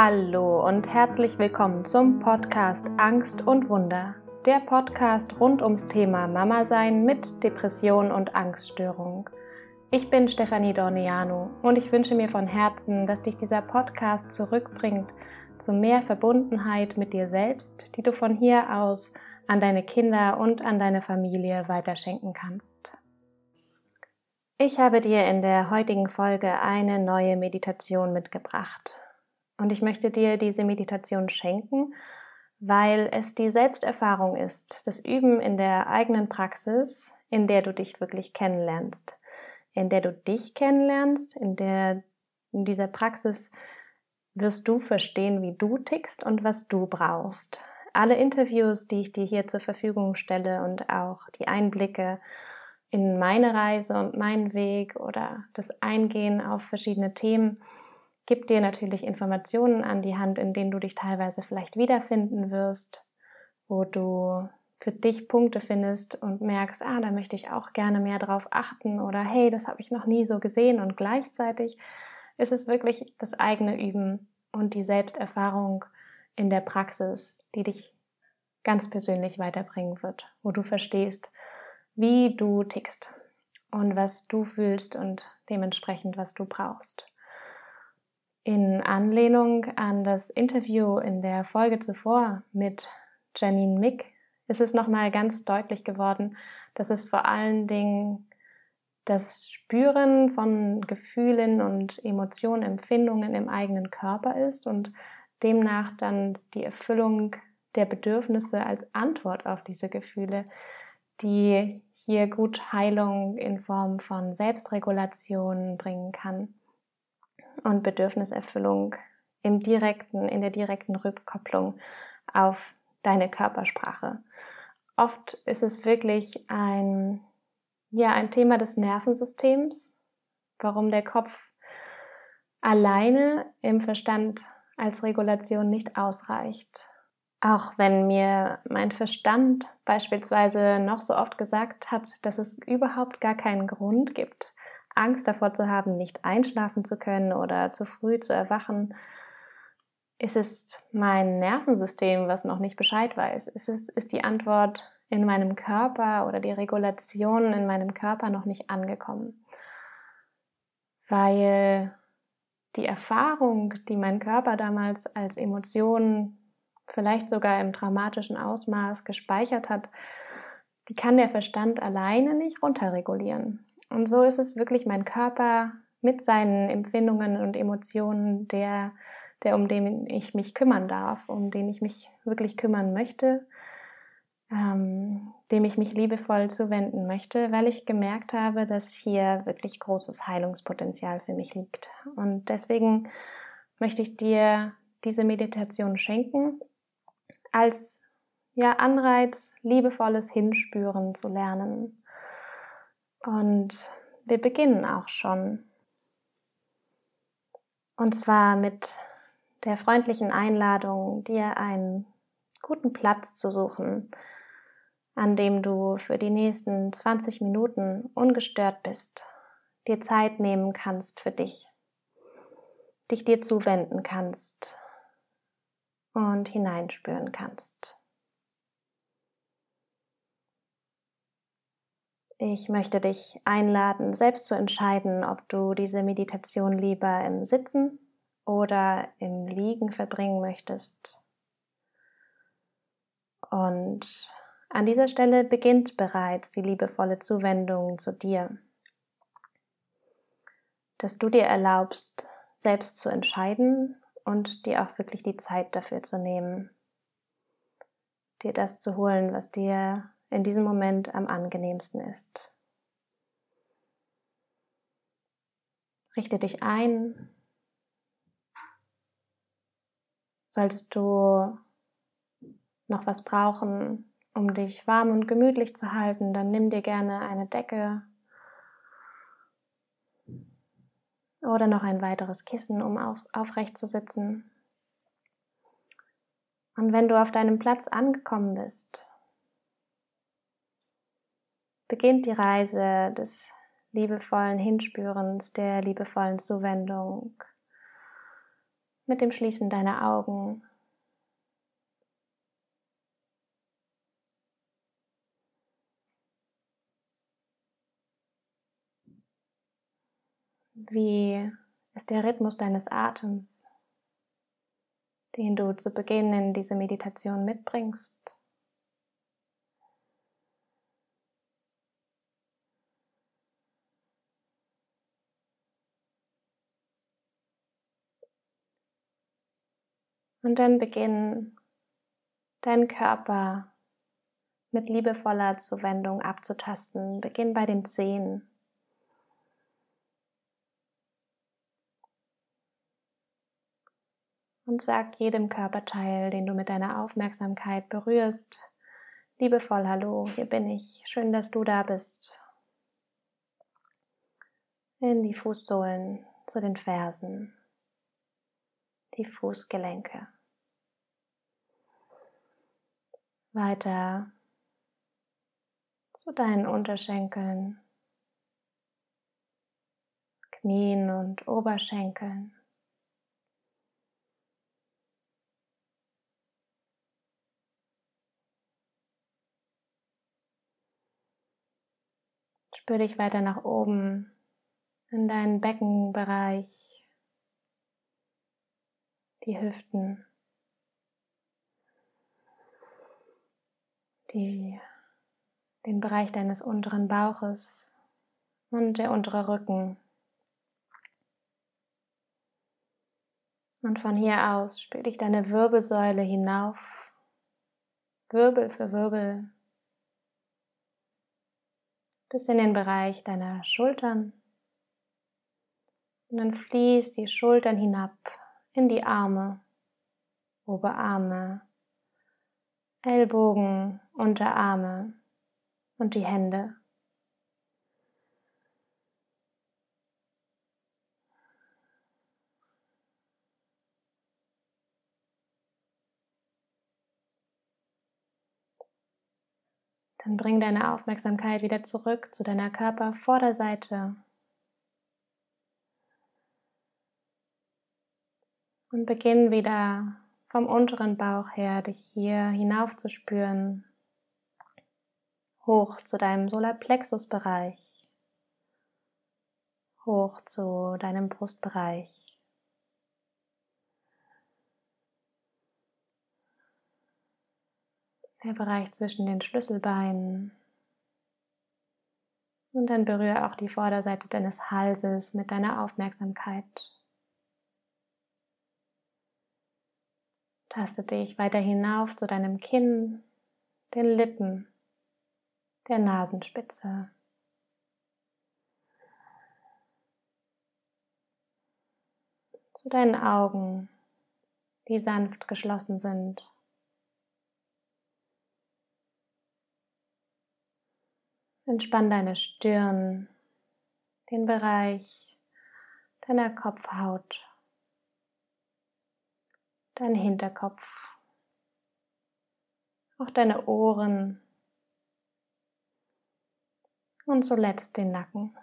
Hallo und herzlich willkommen zum Podcast Angst und Wunder. Der Podcast rund ums Thema Mama sein mit Depression und Angststörung. Ich bin Stefanie Dorniano und ich wünsche mir von Herzen, dass dich dieser Podcast zurückbringt zu mehr Verbundenheit mit dir selbst, die du von hier aus an deine Kinder und an deine Familie weiterschenken kannst. Ich habe dir in der heutigen Folge eine neue Meditation mitgebracht. Und ich möchte dir diese Meditation schenken, weil es die Selbsterfahrung ist, das Üben in der eigenen Praxis, in der du dich wirklich kennenlernst, in der du dich kennenlernst, in der in dieser Praxis wirst du verstehen, wie du tickst und was du brauchst. Alle Interviews, die ich dir hier zur Verfügung stelle und auch die Einblicke in meine Reise und meinen Weg oder das Eingehen auf verschiedene Themen, gibt dir natürlich Informationen an die Hand, in denen du dich teilweise vielleicht wiederfinden wirst, wo du für dich Punkte findest und merkst, ah, da möchte ich auch gerne mehr drauf achten oder hey, das habe ich noch nie so gesehen und gleichzeitig ist es wirklich das eigene Üben und die Selbsterfahrung in der Praxis, die dich ganz persönlich weiterbringen wird, wo du verstehst, wie du tickst und was du fühlst und dementsprechend, was du brauchst. In Anlehnung an das Interview in der Folge zuvor mit Janine Mick ist es nochmal ganz deutlich geworden, dass es vor allen Dingen das Spüren von Gefühlen und Emotionen, Empfindungen im eigenen Körper ist und demnach dann die Erfüllung der Bedürfnisse als Antwort auf diese Gefühle, die hier gut Heilung in Form von Selbstregulation bringen kann und Bedürfniserfüllung im direkten, in der direkten Rückkopplung auf deine Körpersprache. Oft ist es wirklich ein, ja, ein Thema des Nervensystems, warum der Kopf alleine im Verstand als Regulation nicht ausreicht. Auch wenn mir mein Verstand beispielsweise noch so oft gesagt hat, dass es überhaupt gar keinen Grund gibt, Angst davor zu haben, nicht einschlafen zu können oder zu früh zu erwachen, ist es mein Nervensystem, was noch nicht Bescheid weiß? Ist, es, ist die Antwort in meinem Körper oder die Regulation in meinem Körper noch nicht angekommen? Weil die Erfahrung, die mein Körper damals als Emotion vielleicht sogar im traumatischen Ausmaß gespeichert hat, die kann der Verstand alleine nicht runterregulieren. Und so ist es wirklich mein Körper mit seinen Empfindungen und Emotionen, der, der um den ich mich kümmern darf, um den ich mich wirklich kümmern möchte, ähm, dem ich mich liebevoll zuwenden möchte, weil ich gemerkt habe, dass hier wirklich großes Heilungspotenzial für mich liegt. Und deswegen möchte ich dir diese Meditation schenken, als ja, Anreiz, liebevolles Hinspüren zu lernen. Und wir beginnen auch schon. Und zwar mit der freundlichen Einladung, dir einen guten Platz zu suchen, an dem du für die nächsten 20 Minuten ungestört bist, dir Zeit nehmen kannst für dich, dich dir zuwenden kannst und hineinspüren kannst. Ich möchte dich einladen, selbst zu entscheiden, ob du diese Meditation lieber im Sitzen oder im Liegen verbringen möchtest. Und an dieser Stelle beginnt bereits die liebevolle Zuwendung zu dir, dass du dir erlaubst, selbst zu entscheiden und dir auch wirklich die Zeit dafür zu nehmen, dir das zu holen, was dir in diesem Moment am angenehmsten ist. Richte dich ein. Solltest du noch was brauchen, um dich warm und gemütlich zu halten, dann nimm dir gerne eine Decke oder noch ein weiteres Kissen, um aufrecht zu sitzen. Und wenn du auf deinem Platz angekommen bist, beginnt die Reise des liebevollen Hinspürens, der liebevollen Zuwendung mit dem Schließen deiner Augen. Wie ist der Rhythmus deines Atems, den du zu Beginn in diese Meditation mitbringst? Und dann beginn deinen Körper mit liebevoller Zuwendung abzutasten. Beginn bei den Zehen. Und sag jedem Körperteil, den du mit deiner Aufmerksamkeit berührst, liebevoll Hallo, hier bin ich. Schön, dass du da bist. In die Fußsohlen zu den Fersen, die Fußgelenke. Weiter zu deinen Unterschenkeln, Knien und Oberschenkeln. Spür dich weiter nach oben in deinen Beckenbereich, die Hüften. Die, den Bereich deines unteren Bauches und der untere Rücken. Und von hier aus spür dich deine Wirbelsäule hinauf, Wirbel für Wirbel, bis in den Bereich deiner Schultern. Und dann fließt die Schultern hinab in die Arme, Oberarme, Ellbogen, Unterarme und die Hände. Dann bring deine Aufmerksamkeit wieder zurück zu deiner Körpervorderseite. Und beginn wieder vom unteren Bauch her dich hier hinauf zu spüren, hoch zu deinem Solarplexusbereich, hoch zu deinem Brustbereich. Der Bereich zwischen den Schlüsselbeinen. Und dann berühre auch die Vorderseite deines Halses mit deiner Aufmerksamkeit. Taste dich weiter hinauf zu deinem Kinn, den Lippen, der Nasenspitze. Zu deinen Augen, die sanft geschlossen sind. Entspann deine Stirn, den Bereich deiner Kopfhaut dein Hinterkopf, auch deine Ohren und zuletzt den Nacken.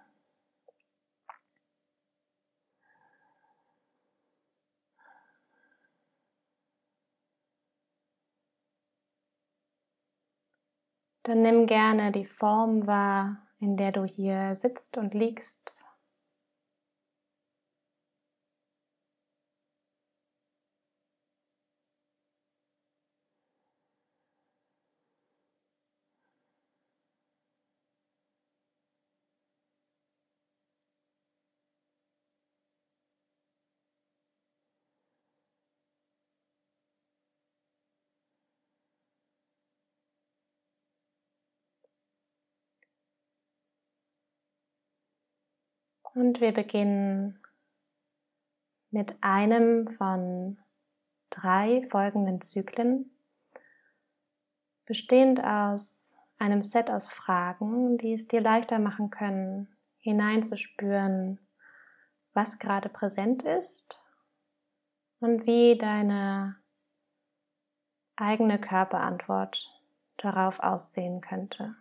Dann nimm gerne die Form wahr, in der du hier sitzt und liegst. Und wir beginnen mit einem von drei folgenden Zyklen, bestehend aus einem Set aus Fragen, die es dir leichter machen können, hineinzuspüren, was gerade präsent ist und wie deine eigene Körperantwort darauf aussehen könnte.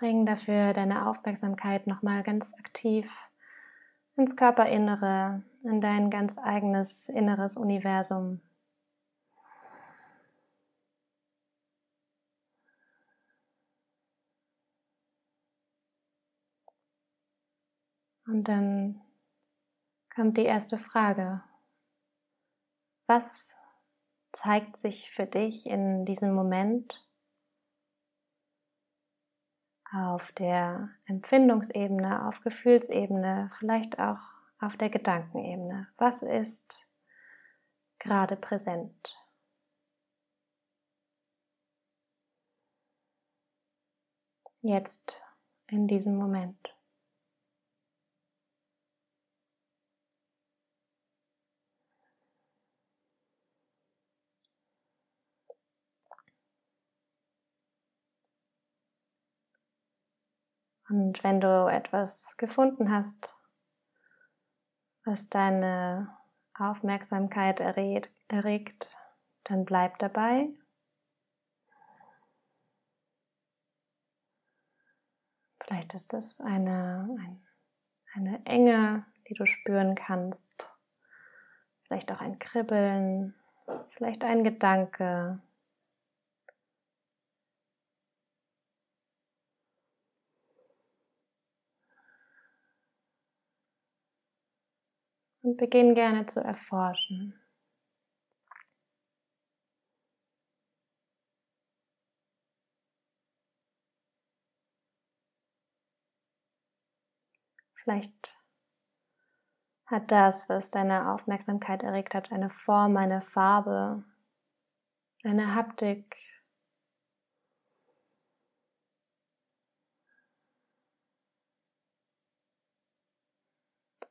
Bring dafür deine Aufmerksamkeit nochmal ganz aktiv ins Körperinnere, in dein ganz eigenes inneres Universum. Und dann kommt die erste Frage. Was zeigt sich für dich in diesem Moment auf der Empfindungsebene, auf Gefühlsebene, vielleicht auch auf der Gedankenebene? Was ist gerade präsent? Jetzt in diesem Moment. Und wenn du etwas gefunden hast, was deine Aufmerksamkeit erregt, dann bleib dabei. Vielleicht ist es eine, ein, eine Enge, die du spüren kannst. Vielleicht auch ein Kribbeln, vielleicht ein Gedanke, und beginn gerne zu erforschen. Vielleicht hat das, was deine Aufmerksamkeit erregt hat, eine Form, eine Farbe, eine Haptik,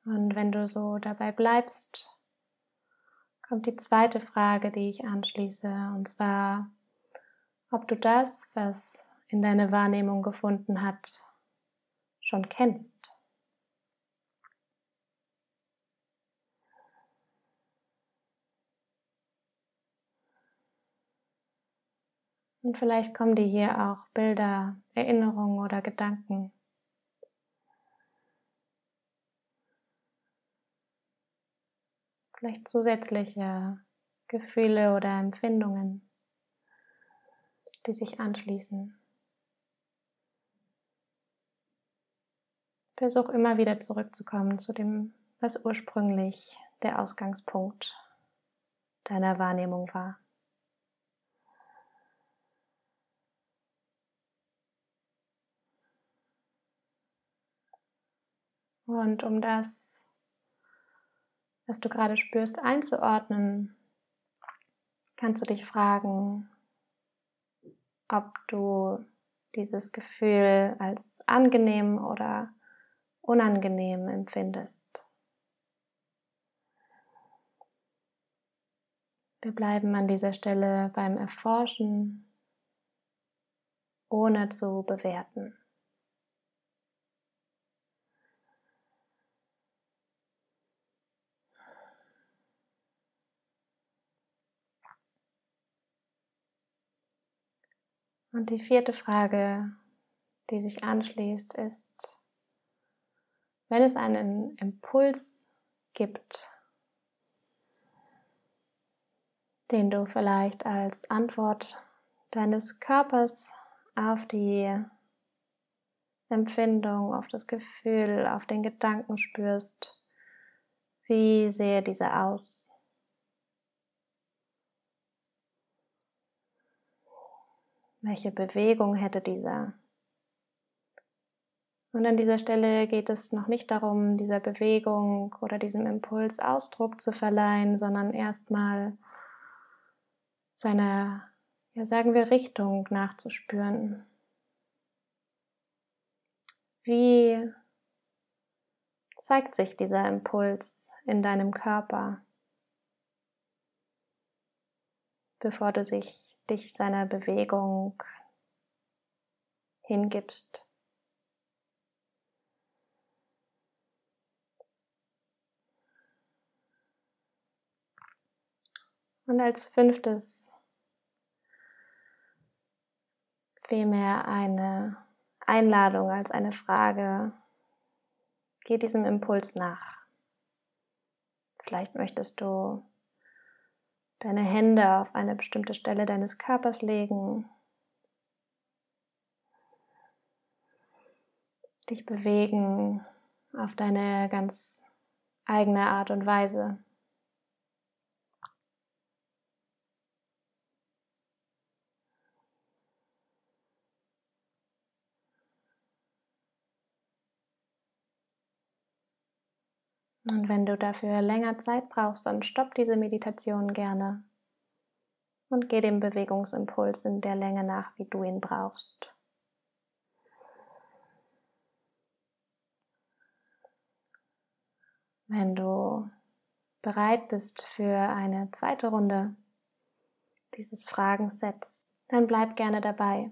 Und wenn du so dabei bleibst, kommt die zweite Frage, die ich anschließe, und zwar, ob du das, was in deine Wahrnehmung gefunden hat, schon kennst. Und vielleicht kommen dir hier auch Bilder, Erinnerungen oder Gedanken. Vielleicht zusätzliche Gefühle oder Empfindungen, die sich anschließen. Versuch immer wieder zurückzukommen zu dem, was ursprünglich der Ausgangspunkt deiner Wahrnehmung war. Und um das was du gerade spürst, einzuordnen, kannst du dich fragen, ob du dieses Gefühl als angenehm oder unangenehm empfindest. Wir bleiben an dieser Stelle beim Erforschen, ohne zu bewerten. Und die vierte Frage, die sich anschließt, ist, wenn es einen Impuls gibt, den du vielleicht als Antwort deines Körpers auf die Empfindung, auf das Gefühl, auf den Gedanken spürst, wie sehe dieser aus? Welche Bewegung hätte dieser? Und an dieser Stelle geht es noch nicht darum, dieser Bewegung oder diesem Impuls Ausdruck zu verleihen, sondern erstmal seiner, ja sagen wir, Richtung nachzuspüren. Wie zeigt sich dieser Impuls in deinem Körper, bevor du sich dich seiner Bewegung hingibst. Und als fünftes vielmehr eine Einladung, als eine Frage. Geh diesem Impuls nach. Vielleicht möchtest du deine Hände auf eine bestimmte Stelle deines Körpers legen, dich bewegen auf deine ganz eigene Art und Weise. Und wenn du dafür länger Zeit brauchst, dann stopp diese Meditation gerne und geh dem Bewegungsimpuls in der Länge nach, wie du ihn brauchst. Wenn du bereit bist für eine zweite Runde dieses Fragensets, dann bleib gerne dabei.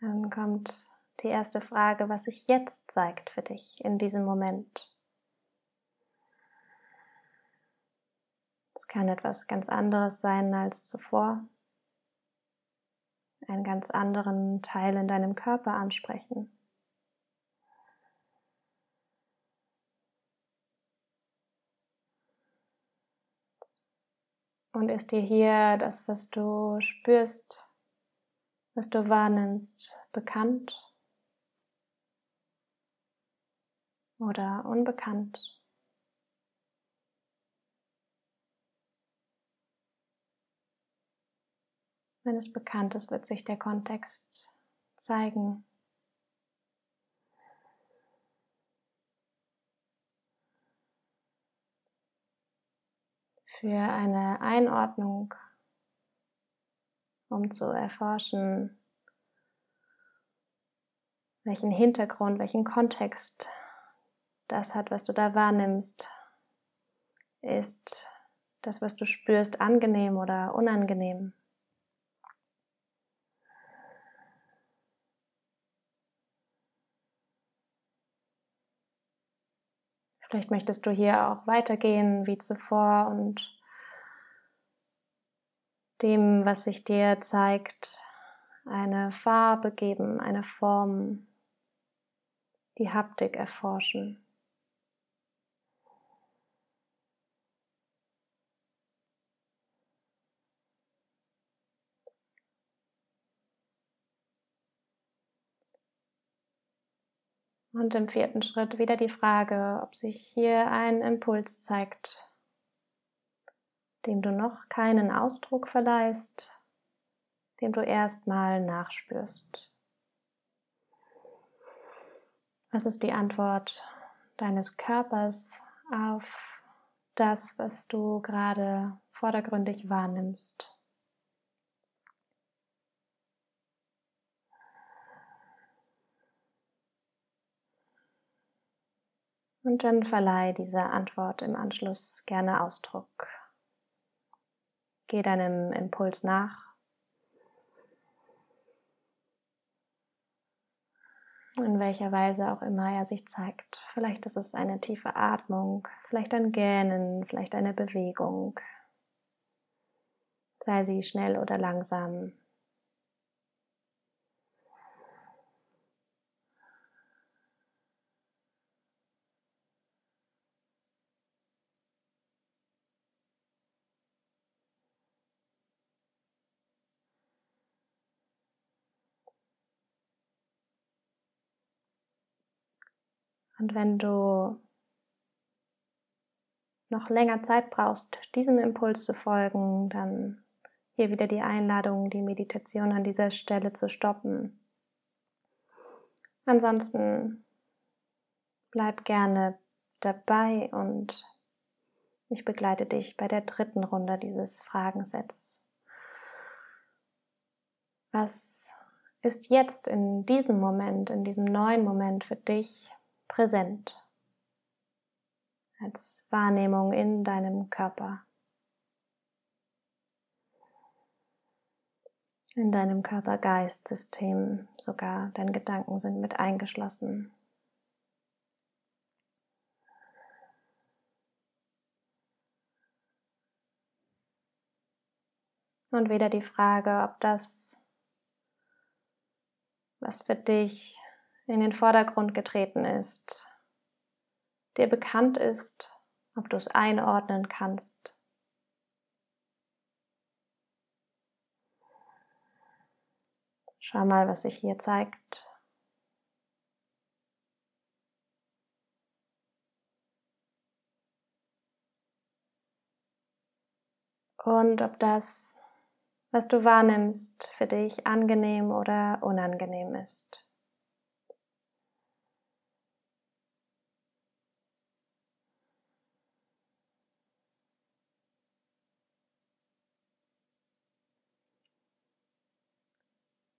Dann kommt die erste Frage, was sich jetzt zeigt für dich in diesem Moment. Es kann etwas ganz anderes sein als zuvor. Einen ganz anderen Teil in deinem Körper ansprechen. Und ist dir hier das, was du spürst, was du wahrnimmst, bekannt? Oder unbekannt. Wenn es bekannt ist, wird sich der Kontext zeigen. Für eine Einordnung, um zu erforschen, welchen Hintergrund, welchen Kontext das hat, was du da wahrnimmst, ist das, was du spürst, angenehm oder unangenehm. Vielleicht möchtest du hier auch weitergehen wie zuvor und dem, was sich dir zeigt, eine Farbe geben, eine Form, die Haptik erforschen. Und im vierten Schritt wieder die Frage, ob sich hier ein Impuls zeigt, dem du noch keinen Ausdruck verleihst, dem du erstmal nachspürst. Was ist die Antwort deines Körpers auf das, was du gerade vordergründig wahrnimmst? Und dann verleih dieser Antwort im Anschluss gerne Ausdruck. Geh deinem Impuls nach. In welcher Weise auch immer er sich zeigt. Vielleicht ist es eine tiefe Atmung, vielleicht ein Gähnen, vielleicht eine Bewegung. Sei sie schnell oder langsam. Und wenn du noch länger Zeit brauchst, diesem Impuls zu folgen, dann hier wieder die Einladung, die Meditation an dieser Stelle zu stoppen. Ansonsten bleib gerne dabei und ich begleite dich bei der dritten Runde dieses Fragensets. Was ist jetzt in diesem Moment, in diesem neuen Moment für dich präsent als Wahrnehmung in deinem Körper, in deinem Körper-Geist-System, sogar deine Gedanken sind mit eingeschlossen. Und wieder die Frage, ob das, was für dich in den Vordergrund getreten ist, dir bekannt ist, ob du es einordnen kannst. Schau mal, was sich hier zeigt. Und ob das, was du wahrnimmst, für dich angenehm oder unangenehm ist.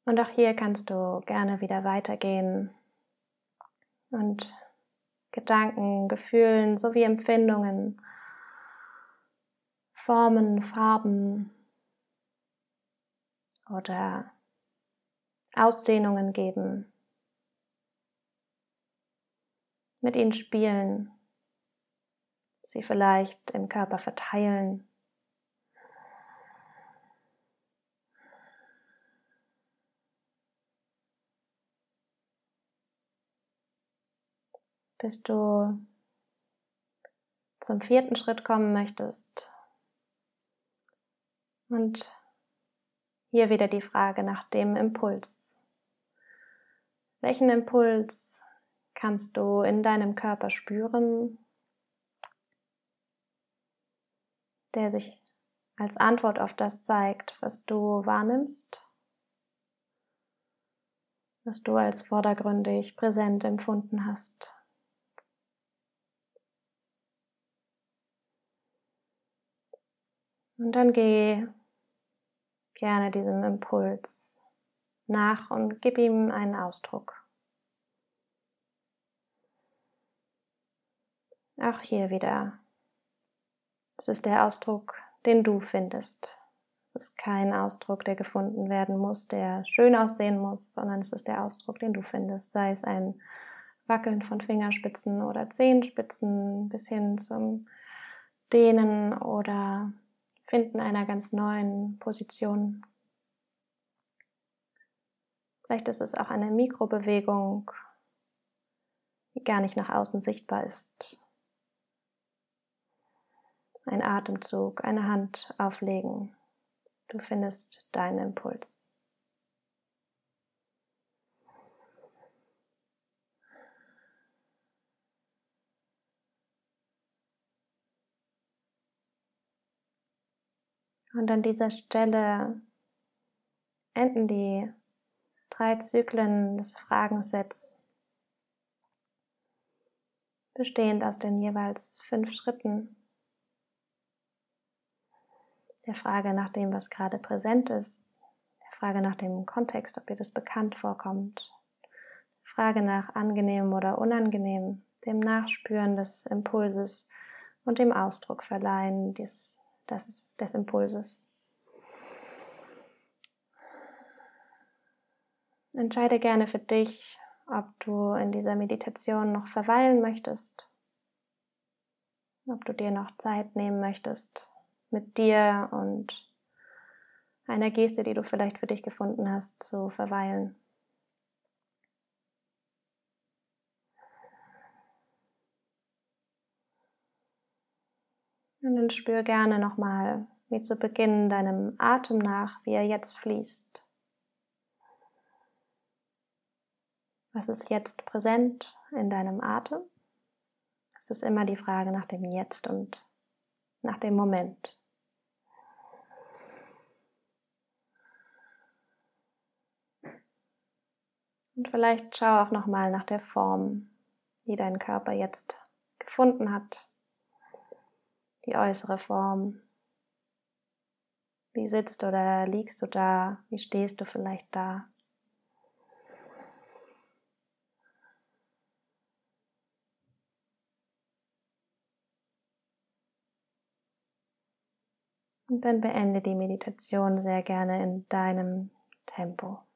Und auch hier kannst du gerne wieder weitergehen und Gedanken, Gefühlen sowie Empfindungen, Formen, Farben oder Ausdehnungen geben, mit ihnen spielen, sie vielleicht im Körper verteilen. Bis du zum vierten Schritt kommen möchtest. Und hier wieder die Frage nach dem Impuls. Welchen Impuls kannst du in deinem Körper spüren, der sich als Antwort auf das zeigt, was du wahrnimmst, was du als vordergründig präsent empfunden hast. Und dann geh gerne diesem Impuls nach und gib ihm einen Ausdruck. Auch hier wieder. Es ist der Ausdruck, den du findest. Es ist kein Ausdruck, der gefunden werden muss, der schön aussehen muss, sondern es ist der Ausdruck, den du findest. Sei es ein Wackeln von Fingerspitzen oder Zehenspitzen bis hin zum Dehnen oder Finden einer ganz neuen Position. Vielleicht ist es auch eine Mikrobewegung, die gar nicht nach außen sichtbar ist. Ein Atemzug, eine Hand auflegen. Du findest deinen Impuls. Und an dieser Stelle enden die drei Zyklen des Fragensets, bestehend aus den jeweils fünf Schritten. Der Frage nach dem, was gerade präsent ist, der Frage nach dem Kontext, ob dir das bekannt vorkommt, der Frage nach angenehm oder unangenehm, dem Nachspüren des Impulses und dem Ausdruck verleihen dieses des, des Impulses. Entscheide gerne für dich, ob du in dieser Meditation noch verweilen möchtest, ob du dir noch Zeit nehmen möchtest mit dir und einer Geste, die du vielleicht für dich gefunden hast, zu verweilen. Und spür gerne nochmal, wie zu Beginn deinem Atem nach, wie er jetzt fließt. Was ist jetzt präsent in deinem Atem? Es ist immer die Frage nach dem Jetzt und nach dem Moment. Und vielleicht schau auch nochmal nach der Form, die dein Körper jetzt gefunden hat die äußere Form. Wie sitzt oder liegst du da? Wie stehst du vielleicht da? Und dann beende die Meditation sehr gerne in deinem Tempo.